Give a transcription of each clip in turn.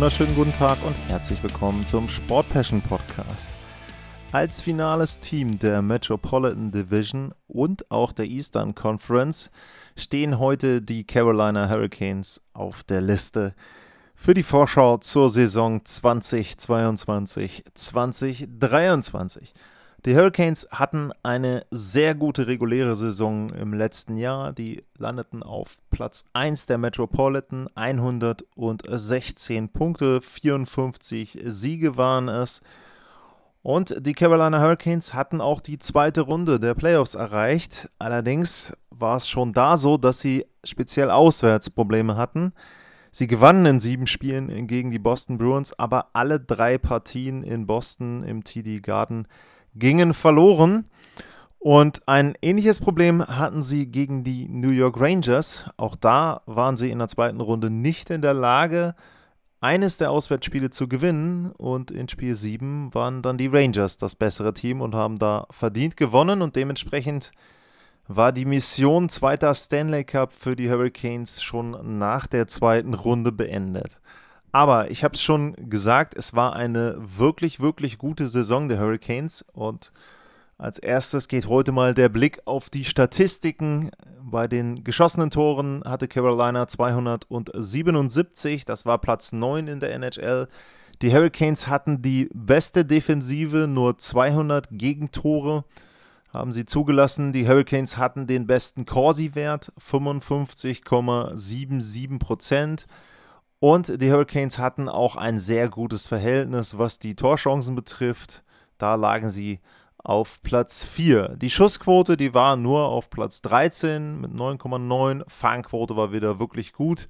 Wunderschönen guten Tag und herzlich willkommen zum Sport Passion Podcast. Als finales Team der Metropolitan Division und auch der Eastern Conference stehen heute die Carolina Hurricanes auf der Liste für die Vorschau zur Saison 2022-2023. Die Hurricanes hatten eine sehr gute reguläre Saison im letzten Jahr. Die landeten auf Platz 1 der Metropolitan, 116 Punkte, 54 Siege waren es. Und die Carolina Hurricanes hatten auch die zweite Runde der Playoffs erreicht. Allerdings war es schon da so, dass sie speziell auswärts Probleme hatten. Sie gewannen in sieben Spielen gegen die Boston Bruins, aber alle drei Partien in Boston im TD Garden gingen verloren. Und ein ähnliches Problem hatten sie gegen die New York Rangers. Auch da waren sie in der zweiten Runde nicht in der Lage, eines der Auswärtsspiele zu gewinnen. Und in Spiel 7 waren dann die Rangers das bessere Team und haben da verdient gewonnen. Und dementsprechend war die Mission zweiter Stanley Cup für die Hurricanes schon nach der zweiten Runde beendet. Aber ich habe es schon gesagt, es war eine wirklich, wirklich gute Saison der Hurricanes. Und als erstes geht heute mal der Blick auf die Statistiken. Bei den geschossenen Toren hatte Carolina 277, das war Platz 9 in der NHL. Die Hurricanes hatten die beste Defensive, nur 200 Gegentore haben sie zugelassen. Die Hurricanes hatten den besten Corsi-Wert, 55,77 Prozent. Und die Hurricanes hatten auch ein sehr gutes Verhältnis, was die Torchancen betrifft. Da lagen sie auf Platz 4. Die Schussquote, die war nur auf Platz 13 mit 9,9. Fangquote war wieder wirklich gut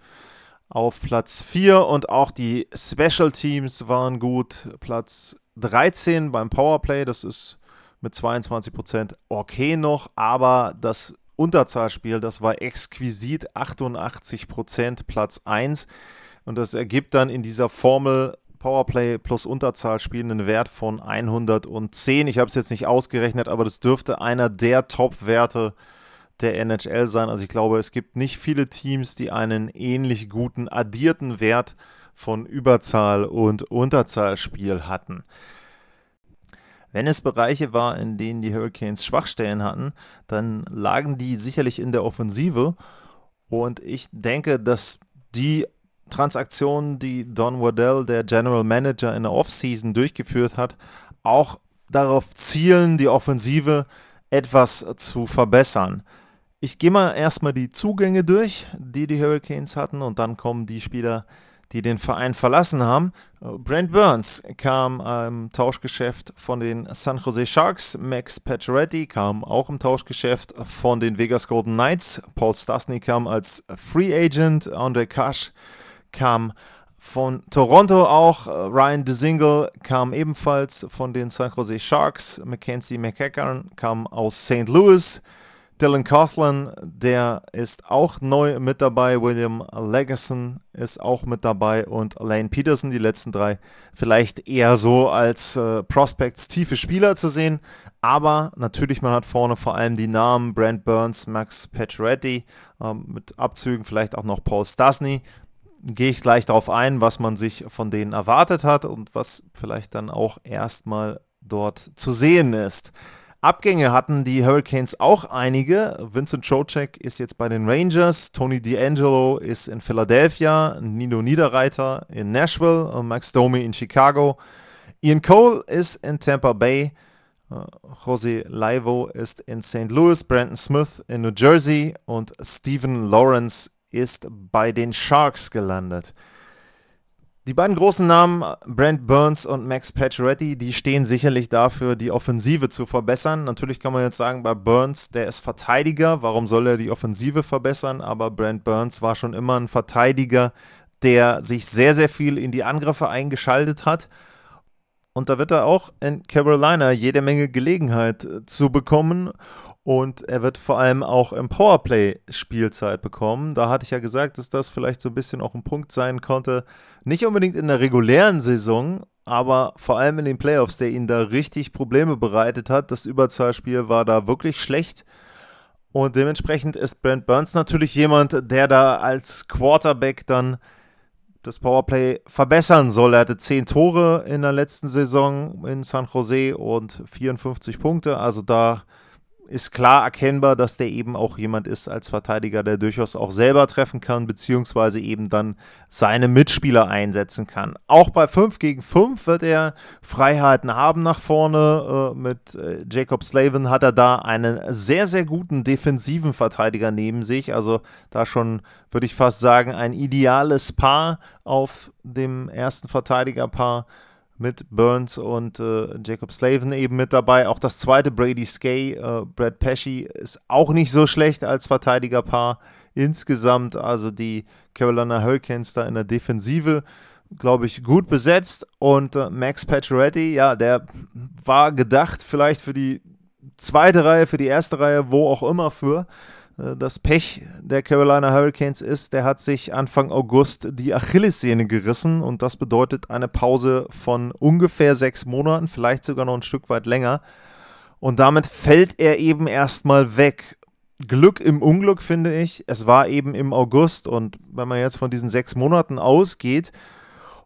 auf Platz 4 und auch die Special Teams waren gut. Platz 13 beim Powerplay, das ist mit 22% okay noch, aber das Unterzahlspiel, das war exquisit 88% Platz 1. Und das ergibt dann in dieser Formel Powerplay plus Unterzahlspiel einen Wert von 110. Ich habe es jetzt nicht ausgerechnet, aber das dürfte einer der Top-Werte der NHL sein. Also ich glaube, es gibt nicht viele Teams, die einen ähnlich guten addierten Wert von Überzahl und Unterzahlspiel hatten. Wenn es Bereiche war, in denen die Hurricanes Schwachstellen hatten, dann lagen die sicherlich in der Offensive. Und ich denke, dass die Transaktionen, die Don Waddell, der General Manager in der Offseason durchgeführt hat, auch darauf zielen, die Offensive etwas zu verbessern. Ich gehe mal erstmal die Zugänge durch, die die Hurricanes hatten, und dann kommen die Spieler, die den Verein verlassen haben. Brent Burns kam im Tauschgeschäft von den San Jose Sharks. Max Pacioretty kam auch im Tauschgeschäft von den Vegas Golden Knights. Paul Stastny kam als Free Agent. Andre Kasch kam von Toronto auch. Ryan DeSingle kam ebenfalls von den San Jose Sharks. Mackenzie McEachern kam aus St. Louis. Dylan Coughlin, der ist auch neu mit dabei. William Legason ist auch mit dabei und Lane Peterson, die letzten drei, vielleicht eher so als äh, Prospects tiefe Spieler zu sehen. Aber natürlich, man hat vorne vor allem die Namen Brent Burns, Max Pacioretty, ähm, mit Abzügen vielleicht auch noch Paul Stasny gehe ich gleich darauf ein, was man sich von denen erwartet hat und was vielleicht dann auch erstmal dort zu sehen ist. Abgänge hatten die Hurricanes auch einige. Vincent Trocek ist jetzt bei den Rangers, Tony D'Angelo ist in Philadelphia, Nino Niederreiter in Nashville, Max Domi in Chicago. Ian Cole ist in Tampa Bay, Jose Laivo ist in St. Louis, Brandon Smith in New Jersey und Stephen Lawrence ist bei den Sharks gelandet. Die beiden großen Namen, Brent Burns und Max Pacioretty, die stehen sicherlich dafür, die Offensive zu verbessern. Natürlich kann man jetzt sagen, bei Burns, der ist Verteidiger, warum soll er die Offensive verbessern? Aber Brent Burns war schon immer ein Verteidiger, der sich sehr, sehr viel in die Angriffe eingeschaltet hat. Und da wird er auch in Carolina jede Menge Gelegenheit äh, zu bekommen. Und er wird vor allem auch im Powerplay Spielzeit bekommen. Da hatte ich ja gesagt, dass das vielleicht so ein bisschen auch ein Punkt sein konnte. Nicht unbedingt in der regulären Saison, aber vor allem in den Playoffs, der ihn da richtig Probleme bereitet hat. Das Überzahlspiel war da wirklich schlecht. Und dementsprechend ist Brent Burns natürlich jemand, der da als Quarterback dann das Powerplay verbessern soll. Er hatte 10 Tore in der letzten Saison in San Jose und 54 Punkte. Also da ist klar erkennbar, dass der eben auch jemand ist als Verteidiger, der durchaus auch selber treffen kann, beziehungsweise eben dann seine Mitspieler einsetzen kann. Auch bei 5 gegen 5 wird er Freiheiten haben nach vorne. Äh, mit äh, Jacob Slavin hat er da einen sehr, sehr guten defensiven Verteidiger neben sich. Also da schon, würde ich fast sagen, ein ideales Paar auf dem ersten Verteidigerpaar mit Burns und äh, Jacob Slavin eben mit dabei. Auch das zweite Brady Skay, äh, Brad Pesci ist auch nicht so schlecht als Verteidigerpaar insgesamt. Also die Carolina Hurricanes da in der Defensive, glaube ich, gut besetzt. Und äh, Max Pacioretty, ja, der war gedacht vielleicht für die zweite Reihe, für die erste Reihe, wo auch immer für. Äh, das Pech der Carolina Hurricanes ist, der hat sich Anfang August die Achillessehne gerissen und das bedeutet eine Pause von ungefähr sechs Monaten, vielleicht sogar noch ein Stück weit länger. Und damit fällt er eben erstmal weg. Glück im Unglück finde ich. Es war eben im August und wenn man jetzt von diesen sechs Monaten ausgeht,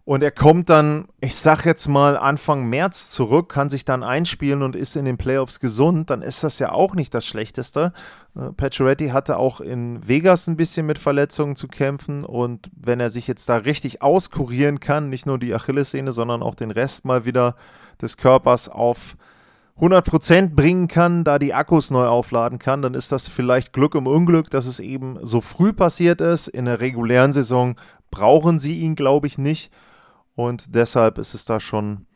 und er kommt dann, ich sag jetzt mal, Anfang März zurück, kann sich dann einspielen und ist in den Playoffs gesund, dann ist das ja auch nicht das Schlechteste. Äh, Pacioretty hatte auch in Vegas ein bisschen mit Verletzungen zu kämpfen und wenn er sich jetzt da richtig auskurieren kann, nicht nur die Achillessehne, sondern auch den Rest mal wieder des Körpers auf 100% bringen kann, da die Akkus neu aufladen kann, dann ist das vielleicht Glück im Unglück, dass es eben so früh passiert ist. In der regulären Saison brauchen sie ihn, glaube ich, nicht. Und deshalb ist es da schon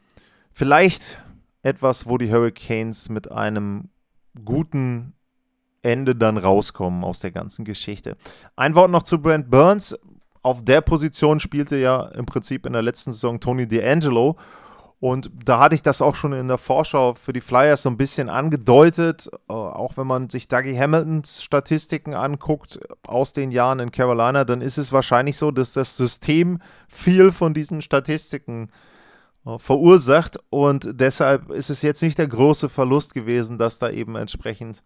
vielleicht etwas, wo die Hurricanes mit einem guten Ende dann rauskommen aus der ganzen Geschichte. Ein Wort noch zu Brent Burns. Auf der Position spielte ja im Prinzip in der letzten Saison Tony D'Angelo. Und da hatte ich das auch schon in der Vorschau für die Flyers so ein bisschen angedeutet. Äh, auch wenn man sich Dougie Hamiltons Statistiken anguckt aus den Jahren in Carolina, dann ist es wahrscheinlich so, dass das System viel von diesen Statistiken äh, verursacht. Und deshalb ist es jetzt nicht der große Verlust gewesen, dass da eben entsprechend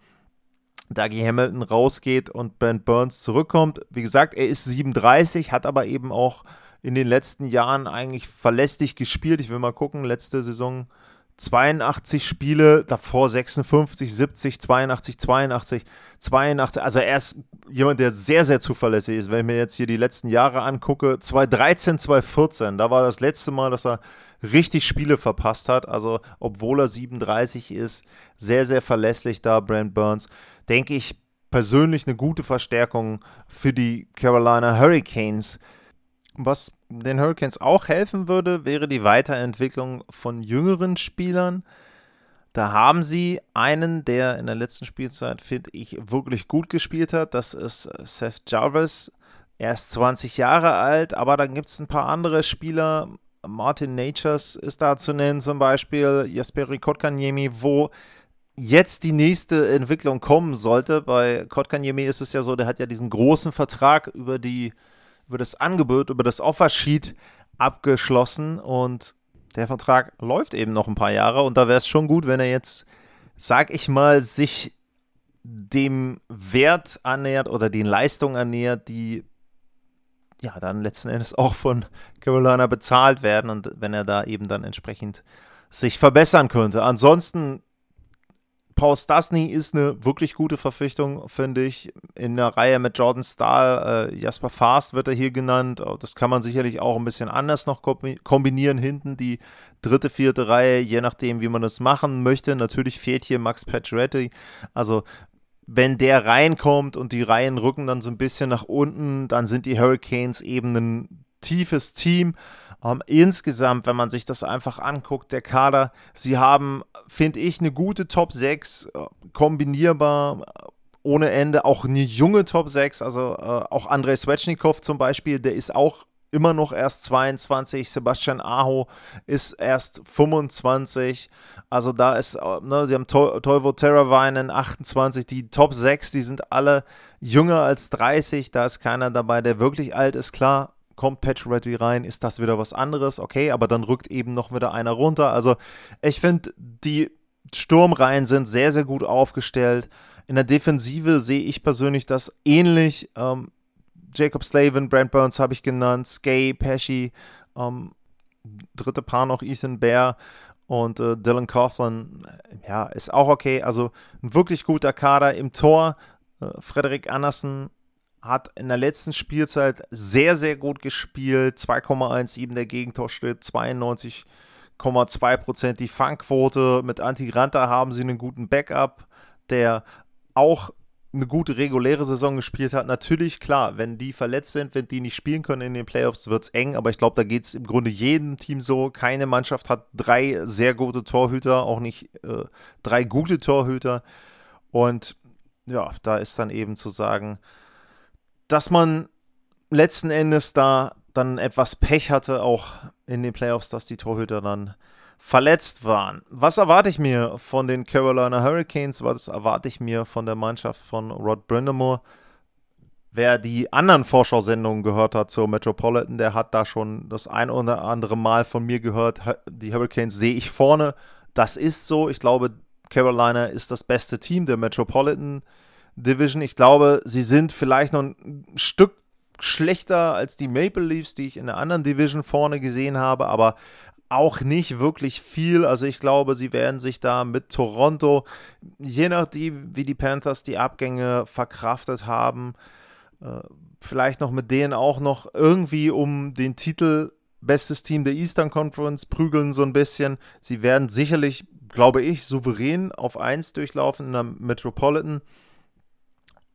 Dougie Hamilton rausgeht und Brent Burns zurückkommt. Wie gesagt, er ist 37, hat aber eben auch in den letzten Jahren eigentlich verlässlich gespielt. Ich will mal gucken, letzte Saison 82 Spiele, davor 56, 70, 82, 82, 82. Also er ist jemand, der sehr, sehr zuverlässig ist. Wenn ich mir jetzt hier die letzten Jahre angucke, 2013, 2014, da war das letzte Mal, dass er richtig Spiele verpasst hat. Also obwohl er 37 ist, sehr, sehr verlässlich da, Brent Burns. Denke ich persönlich eine gute Verstärkung für die Carolina Hurricanes. Was den Hurricanes auch helfen würde, wäre die Weiterentwicklung von jüngeren Spielern. Da haben sie einen, der in der letzten Spielzeit, finde ich, wirklich gut gespielt hat. Das ist Seth Jarvis. Er ist 20 Jahre alt, aber dann gibt es ein paar andere Spieler. Martin Natures ist da zu nennen, zum Beispiel Jesperi Kotkaniemi, wo jetzt die nächste Entwicklung kommen sollte. Bei Kotkaniemi ist es ja so, der hat ja diesen großen Vertrag über die über das Angebot, über das Offersheet abgeschlossen und der Vertrag läuft eben noch ein paar Jahre und da wäre es schon gut, wenn er jetzt, sag ich mal, sich dem Wert annähert oder den Leistungen annähert, die ja dann letzten Endes auch von Carolina bezahlt werden und wenn er da eben dann entsprechend sich verbessern könnte. Ansonsten Paul Stasny ist eine wirklich gute Verpflichtung, finde ich. In der Reihe mit Jordan Stahl, äh, Jasper Fast wird er hier genannt. Oh, das kann man sicherlich auch ein bisschen anders noch kombinieren hinten. Die dritte, vierte Reihe, je nachdem, wie man das machen möchte. Natürlich fehlt hier Max Pacioretty. Also wenn der reinkommt und die Reihen rücken dann so ein bisschen nach unten, dann sind die Hurricanes eben ein tiefes Team. Ähm, insgesamt, wenn man sich das einfach anguckt, der Kader, sie haben, finde ich, eine gute Top 6, äh, kombinierbar ohne Ende, auch eine junge Top 6, also äh, auch Andrei Svechnikov zum Beispiel, der ist auch immer noch erst 22, Sebastian Aho ist erst 25, also da ist, äh, ne, sie haben to Toivo Teravainen 28, die Top 6, die sind alle jünger als 30, da ist keiner dabei, der wirklich alt ist, klar, kommt Patch Reddy rein, ist das wieder was anderes, okay, aber dann rückt eben noch wieder einer runter, also ich finde, die Sturmreihen sind sehr, sehr gut aufgestellt, in der Defensive sehe ich persönlich das ähnlich, ähm, Jacob Slavin, Brent Burns habe ich genannt, Skay, Pesci, ähm, dritte Paar noch Ethan Bear und äh, Dylan Coughlin, ja, ist auch okay. Also ein wirklich guter Kader im Tor. Äh, Frederik Andersen hat in der letzten Spielzeit sehr, sehr gut gespielt. 2,17 der Gegentorschnitt, 92,2% die Fangquote. Mit Antigranta haben sie einen guten Backup, der auch eine gute reguläre Saison gespielt hat. Natürlich, klar, wenn die verletzt sind, wenn die nicht spielen können in den Playoffs, wird es eng, aber ich glaube, da geht es im Grunde jedem Team so. Keine Mannschaft hat drei sehr gute Torhüter, auch nicht äh, drei gute Torhüter. Und ja, da ist dann eben zu sagen, dass man letzten Endes da dann etwas Pech hatte, auch in den Playoffs, dass die Torhüter dann verletzt waren. Was erwarte ich mir von den Carolina Hurricanes? Was erwarte ich mir von der Mannschaft von Rod Brindamore? Wer die anderen Vorschau-Sendungen gehört hat zur Metropolitan, der hat da schon das ein oder andere Mal von mir gehört. Die Hurricanes sehe ich vorne. Das ist so. Ich glaube, Carolina ist das beste Team der Metropolitan Division. Ich glaube, sie sind vielleicht noch ein Stück schlechter als die Maple Leafs, die ich in der anderen Division vorne gesehen habe, aber auch nicht wirklich viel. Also ich glaube, sie werden sich da mit Toronto, je nachdem, wie die Panthers die Abgänge verkraftet haben, äh, vielleicht noch mit denen auch noch irgendwie um den Titel bestes Team der Eastern Conference prügeln so ein bisschen. Sie werden sicherlich, glaube ich, souverän auf 1 durchlaufen in der Metropolitan.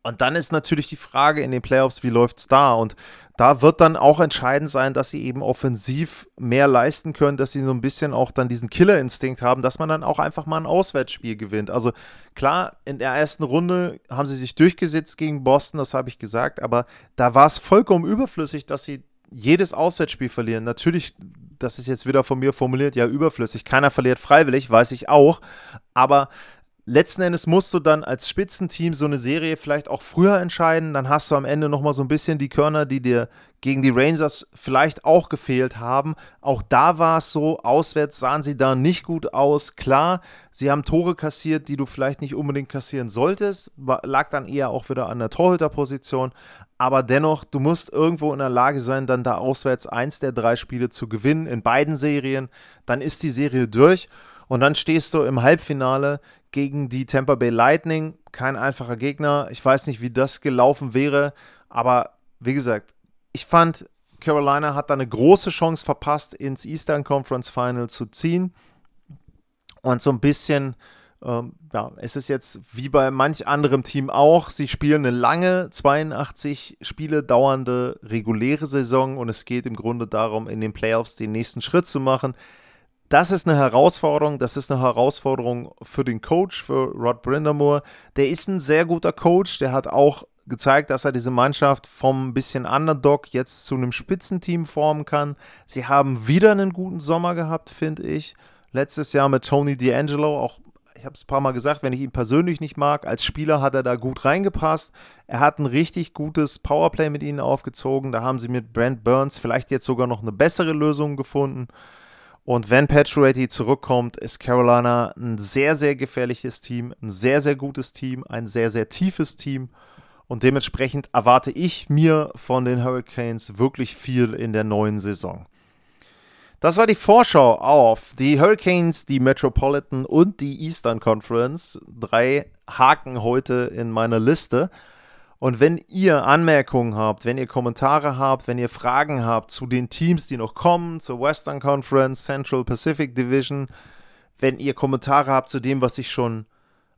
Und dann ist natürlich die Frage in den Playoffs, wie läuft es da? Und da wird dann auch entscheidend sein, dass sie eben offensiv mehr leisten können, dass sie so ein bisschen auch dann diesen Killerinstinkt haben, dass man dann auch einfach mal ein Auswärtsspiel gewinnt. Also klar, in der ersten Runde haben sie sich durchgesetzt gegen Boston, das habe ich gesagt, aber da war es vollkommen überflüssig, dass sie jedes Auswärtsspiel verlieren. Natürlich, das ist jetzt wieder von mir formuliert, ja, überflüssig. Keiner verliert freiwillig, weiß ich auch. Aber letzten Endes musst du dann als Spitzenteam so eine Serie vielleicht auch früher entscheiden. Dann hast du am Ende nochmal so ein bisschen die Körner, die dir gegen die Rangers vielleicht auch gefehlt haben. Auch da war es so, auswärts sahen sie da nicht gut aus. Klar, sie haben Tore kassiert, die du vielleicht nicht unbedingt kassieren solltest. Lag dann eher auch wieder an der Torhüterposition. Aber dennoch, du musst irgendwo in der Lage sein, dann da auswärts eins der drei Spiele zu gewinnen in beiden Serien. Dann ist die Serie durch. Und dann stehst du im Halbfinale gegen die Tampa Bay Lightning. Kein einfacher Gegner. Ich weiß nicht, wie das gelaufen wäre. Aber wie gesagt, ich fand, Carolina hat da eine große Chance verpasst, ins Eastern Conference Final zu ziehen. Und so ein bisschen, ähm, ja, es ist jetzt wie bei manch anderem Team auch. Sie spielen eine lange, 82 Spiele dauernde reguläre Saison und es geht im Grunde darum, in den Playoffs den nächsten Schritt zu machen das ist eine Herausforderung. Das ist eine Herausforderung für den Coach, für Rod Brindamore. Der ist ein sehr guter Coach. Der hat auch gezeigt, dass er diese Mannschaft vom bisschen Underdog jetzt zu einem Spitzenteam formen kann. Sie haben wieder einen guten Sommer gehabt, finde ich. Letztes Jahr mit Tony D'Angelo, auch ich habe es ein paar Mal gesagt, wenn ich ihn persönlich nicht mag, als Spieler hat er da gut reingepasst. Er hat ein richtig gutes Powerplay mit ihnen aufgezogen. Da haben sie mit Brent Burns vielleicht jetzt sogar noch eine bessere Lösung gefunden. Und wenn Pacioretty zurückkommt, ist Carolina ein sehr, sehr gefährliches Team, ein sehr, sehr gutes Team, ein sehr, sehr tiefes Team. Und dementsprechend erwarte ich mir von den Hurricanes wirklich viel in der neuen Saison. Das war die Vorschau auf die Hurricanes, die Metropolitan und die Eastern Conference. Drei Haken heute in meiner Liste. Und wenn ihr Anmerkungen habt, wenn ihr Kommentare habt, wenn ihr Fragen habt zu den Teams, die noch kommen, zur Western Conference, Central Pacific Division, wenn ihr Kommentare habt zu dem, was ich schon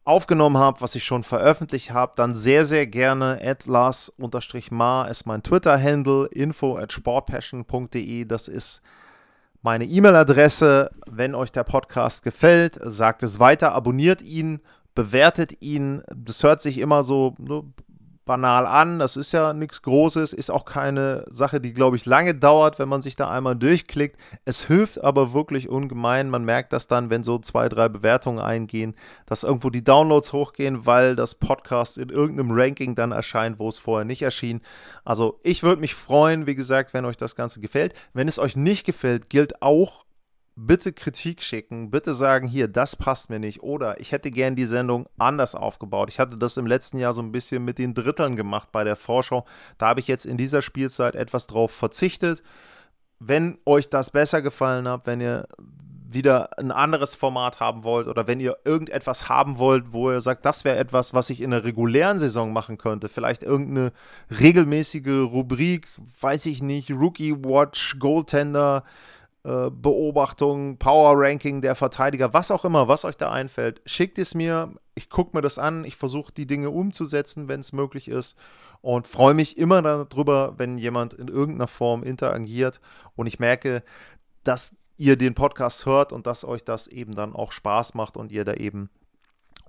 aufgenommen habe, was ich schon veröffentlicht habe, dann sehr, sehr gerne at Lars-Ma ist mein Twitter-Handle, info at sportpassion.de. Das ist meine E-Mail-Adresse. Wenn euch der Podcast gefällt, sagt es weiter, abonniert ihn, bewertet ihn. Das hört sich immer so ne, banal an. Das ist ja nichts Großes, ist auch keine Sache, die, glaube ich, lange dauert, wenn man sich da einmal durchklickt. Es hilft aber wirklich ungemein. Man merkt das dann, wenn so zwei, drei Bewertungen eingehen, dass irgendwo die Downloads hochgehen, weil das Podcast in irgendeinem Ranking dann erscheint, wo es vorher nicht erschien. Also ich würde mich freuen, wie gesagt, wenn euch das Ganze gefällt. Wenn es euch nicht gefällt, gilt auch bitte Kritik schicken, bitte sagen, hier, das passt mir nicht oder ich hätte gern die Sendung anders aufgebaut. Ich hatte das im letzten Jahr so ein bisschen mit den Dritteln gemacht bei der Vorschau. Da habe ich jetzt in dieser Spielzeit etwas drauf verzichtet. Wenn euch das besser gefallen hat, wenn ihr wieder ein anderes Format haben wollt oder wenn ihr irgendetwas haben wollt, wo ihr sagt, das wäre etwas, was ich in der regulären Saison machen könnte, vielleicht irgendeine regelmäßige Rubrik, weiß ich nicht, Rookie Watch, Goaltender, Beobachtung, Power Ranking der Verteidiger, was auch immer, was euch da einfällt, schickt es mir. Ich gucke mir das an. Ich versuche die Dinge umzusetzen, wenn es möglich ist. Und freue mich immer darüber, wenn jemand in irgendeiner Form interagiert und ich merke, dass ihr den Podcast hört und dass euch das eben dann auch Spaß macht und ihr da eben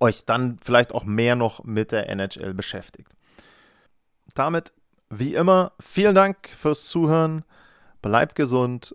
euch dann vielleicht auch mehr noch mit der NHL beschäftigt. Damit, wie immer, vielen Dank fürs Zuhören. Bleibt gesund